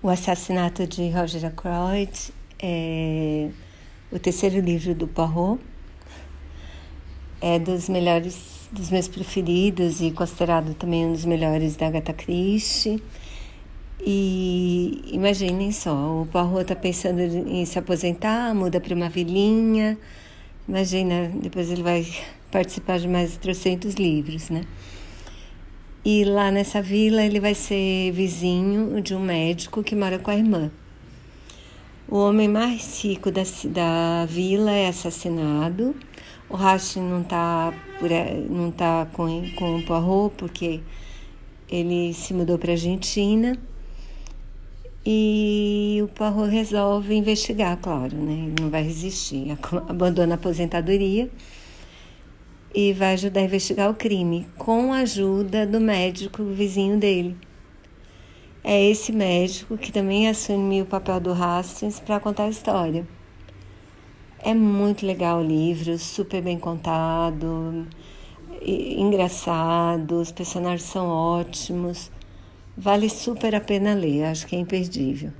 O Assassinato de Roger Ackroyd é o terceiro livro do Poirot. É dos melhores, dos meus preferidos e considerado também um dos melhores da Agatha Christie. E imaginem só, o Poirot está pensando em se aposentar, muda para uma vilinha. Imagina, depois ele vai participar de mais 300 livros, né? E lá nessa vila ele vai ser vizinho de um médico que mora com a irmã. O homem mais rico da, da vila é assassinado. O Rashi não está não tá com, com o Poirot porque ele se mudou para a Argentina. E o Poirot resolve investigar, claro, né? Ele não vai resistir, abandona a aposentadoria e vai ajudar a investigar o crime com a ajuda do médico vizinho dele. É esse médico que também assumiu o papel do Hastings para contar a história. É muito legal o livro, super bem contado, engraçado, os personagens são ótimos. Vale super a pena ler, acho que é imperdível.